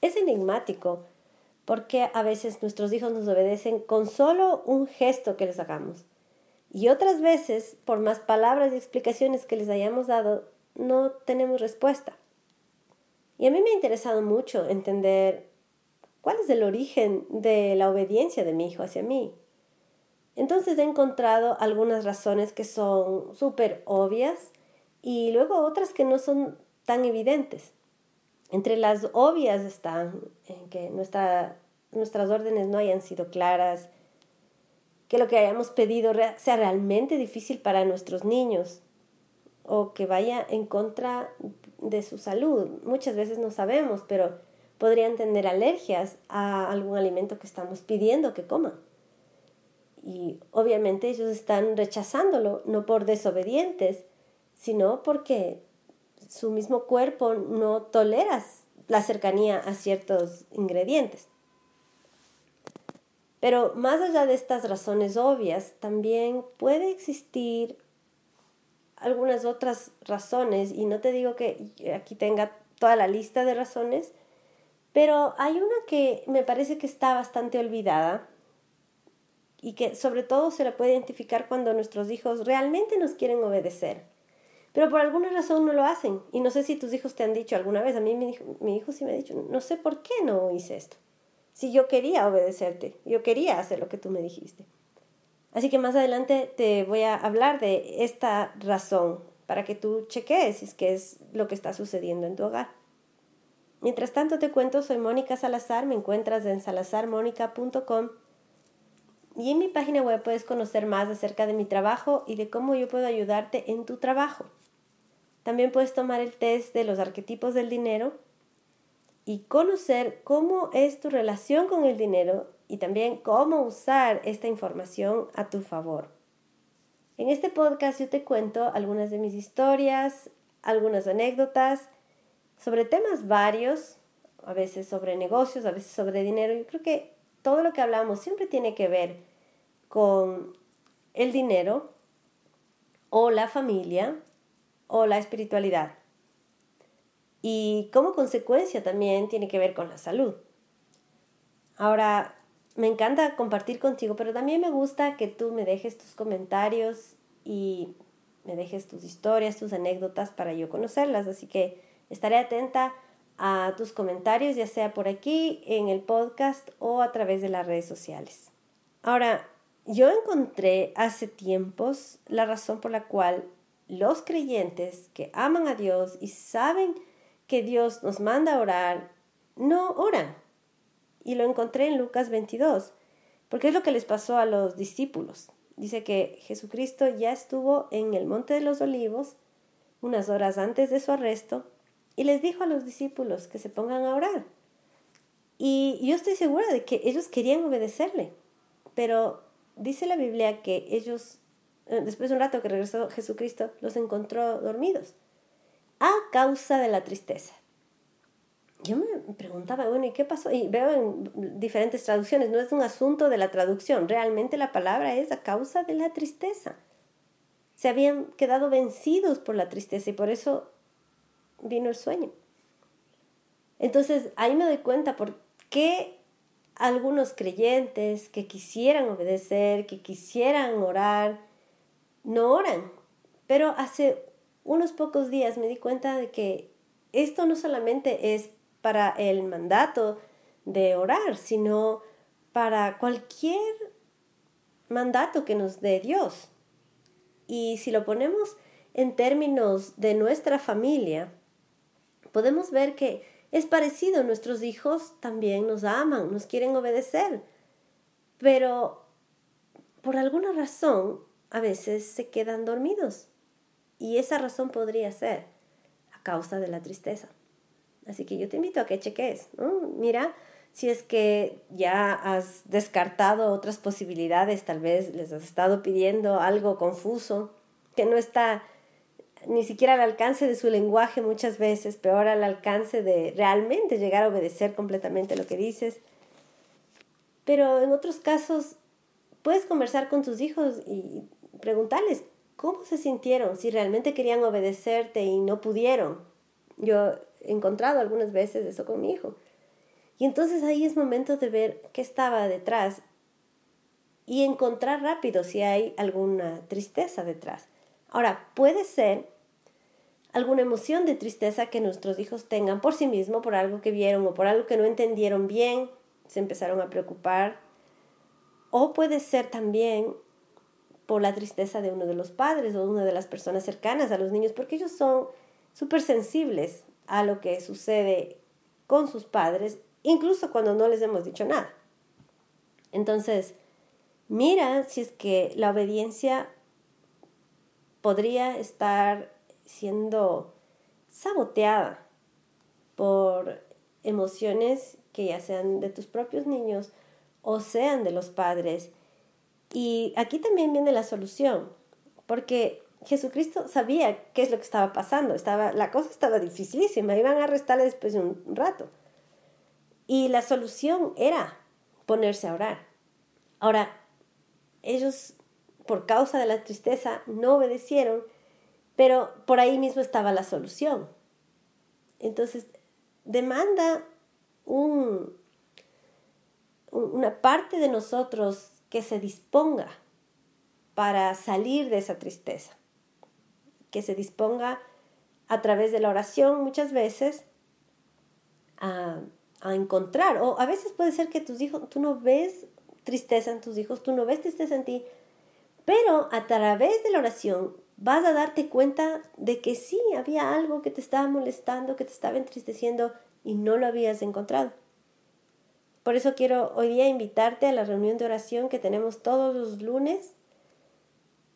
Es enigmático porque a veces nuestros hijos nos obedecen con solo un gesto que les hagamos. Y otras veces, por más palabras y explicaciones que les hayamos dado, no tenemos respuesta. Y a mí me ha interesado mucho entender cuál es el origen de la obediencia de mi hijo hacia mí. Entonces he encontrado algunas razones que son súper obvias y luego otras que no son tan evidentes. Entre las obvias están en que nuestra, nuestras órdenes no hayan sido claras, que lo que hayamos pedido sea realmente difícil para nuestros niños o que vaya en contra de su salud. Muchas veces no sabemos, pero podrían tener alergias a algún alimento que estamos pidiendo que coman. Y obviamente ellos están rechazándolo, no por desobedientes, sino porque su mismo cuerpo no tolera la cercanía a ciertos ingredientes. Pero más allá de estas razones obvias, también puede existir algunas otras razones, y no te digo que aquí tenga toda la lista de razones, pero hay una que me parece que está bastante olvidada y que sobre todo se la puede identificar cuando nuestros hijos realmente nos quieren obedecer, pero por alguna razón no lo hacen. Y no sé si tus hijos te han dicho alguna vez, a mí mi hijo, mi hijo sí me ha dicho, no sé por qué no hice esto. Si yo quería obedecerte, yo quería hacer lo que tú me dijiste. Así que más adelante te voy a hablar de esta razón para que tú cheques si es que es lo que está sucediendo en tu hogar. Mientras tanto te cuento, soy Mónica Salazar, me encuentras en salazarmónica.com y en mi página web puedes conocer más acerca de mi trabajo y de cómo yo puedo ayudarte en tu trabajo. También puedes tomar el test de los arquetipos del dinero y conocer cómo es tu relación con el dinero y también cómo usar esta información a tu favor. En este podcast yo te cuento algunas de mis historias, algunas anécdotas sobre temas varios, a veces sobre negocios, a veces sobre dinero. Yo creo que todo lo que hablamos siempre tiene que ver con el dinero o la familia o la espiritualidad. Y como consecuencia también tiene que ver con la salud. Ahora, me encanta compartir contigo, pero también me gusta que tú me dejes tus comentarios y me dejes tus historias, tus anécdotas para yo conocerlas. Así que estaré atenta a tus comentarios, ya sea por aquí en el podcast o a través de las redes sociales. Ahora, yo encontré hace tiempos la razón por la cual los creyentes que aman a Dios y saben que Dios nos manda a orar, no oran y lo encontré en Lucas 22, porque es lo que les pasó a los discípulos. Dice que Jesucristo ya estuvo en el Monte de los Olivos unas horas antes de su arresto y les dijo a los discípulos que se pongan a orar. Y yo estoy segura de que ellos querían obedecerle, pero dice la Biblia que ellos, eh, después de un rato que regresó Jesucristo, los encontró dormidos a causa de la tristeza yo me preguntaba, bueno, ¿y qué pasó? Y veo en diferentes traducciones, no es un asunto de la traducción, realmente la palabra es a causa de la tristeza. Se habían quedado vencidos por la tristeza y por eso vino el sueño. Entonces ahí me doy cuenta por qué algunos creyentes que quisieran obedecer, que quisieran orar, no oran. Pero hace unos pocos días me di cuenta de que esto no solamente es para el mandato de orar, sino para cualquier mandato que nos dé Dios. Y si lo ponemos en términos de nuestra familia, podemos ver que es parecido. Nuestros hijos también nos aman, nos quieren obedecer, pero por alguna razón a veces se quedan dormidos. Y esa razón podría ser a causa de la tristeza. Así que yo te invito a que cheques, Mira, si es que ya has descartado otras posibilidades, tal vez les has estado pidiendo algo confuso, que no está ni siquiera al alcance de su lenguaje muchas veces, peor al alcance de realmente llegar a obedecer completamente lo que dices. Pero en otros casos puedes conversar con tus hijos y preguntarles cómo se sintieron, si realmente querían obedecerte y no pudieron. Yo he encontrado algunas veces eso con mi hijo. Y entonces ahí es momento de ver qué estaba detrás y encontrar rápido si hay alguna tristeza detrás. Ahora, puede ser alguna emoción de tristeza que nuestros hijos tengan por sí mismos, por algo que vieron o por algo que no entendieron bien, se empezaron a preocupar. O puede ser también por la tristeza de uno de los padres o una de las personas cercanas a los niños, porque ellos son súper sensibles a lo que sucede con sus padres, incluso cuando no les hemos dicho nada. Entonces, mira si es que la obediencia podría estar siendo saboteada por emociones que ya sean de tus propios niños o sean de los padres. Y aquí también viene la solución, porque Jesucristo sabía qué es lo que estaba pasando, estaba, la cosa estaba dificilísima, iban a arrestarle después de un rato. Y la solución era ponerse a orar. Ahora, ellos, por causa de la tristeza, no obedecieron, pero por ahí mismo estaba la solución. Entonces, demanda un, una parte de nosotros que se disponga para salir de esa tristeza, que se disponga a través de la oración muchas veces a, a encontrar, o a veces puede ser que tus hijos, tú no ves tristeza en tus hijos, tú no ves tristeza en ti, pero a través de la oración vas a darte cuenta de que sí había algo que te estaba molestando, que te estaba entristeciendo y no lo habías encontrado. Por eso quiero hoy día invitarte a la reunión de oración que tenemos todos los lunes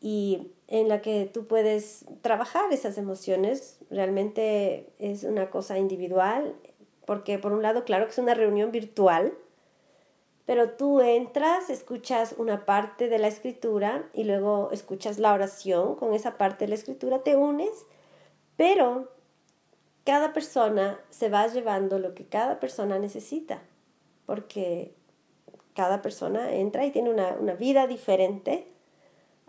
y en la que tú puedes trabajar esas emociones. Realmente es una cosa individual, porque por un lado, claro que es una reunión virtual, pero tú entras, escuchas una parte de la escritura y luego escuchas la oración con esa parte de la escritura, te unes, pero cada persona se va llevando lo que cada persona necesita, porque cada persona entra y tiene una, una vida diferente.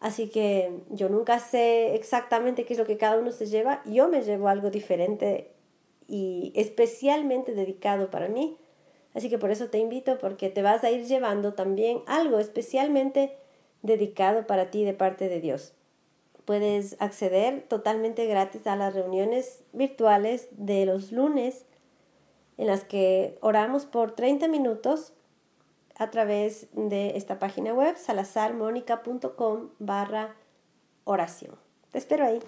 Así que yo nunca sé exactamente qué es lo que cada uno se lleva. Yo me llevo algo diferente y especialmente dedicado para mí Así que por eso te invito porque te vas a ir llevando también algo especialmente dedicado para ti de parte de Dios. Puedes acceder totalmente gratis a las reuniones virtuales de los lunes en las que oramos por 30 minutos a través de esta página web salazarmonica.com barra oración. Te espero ahí.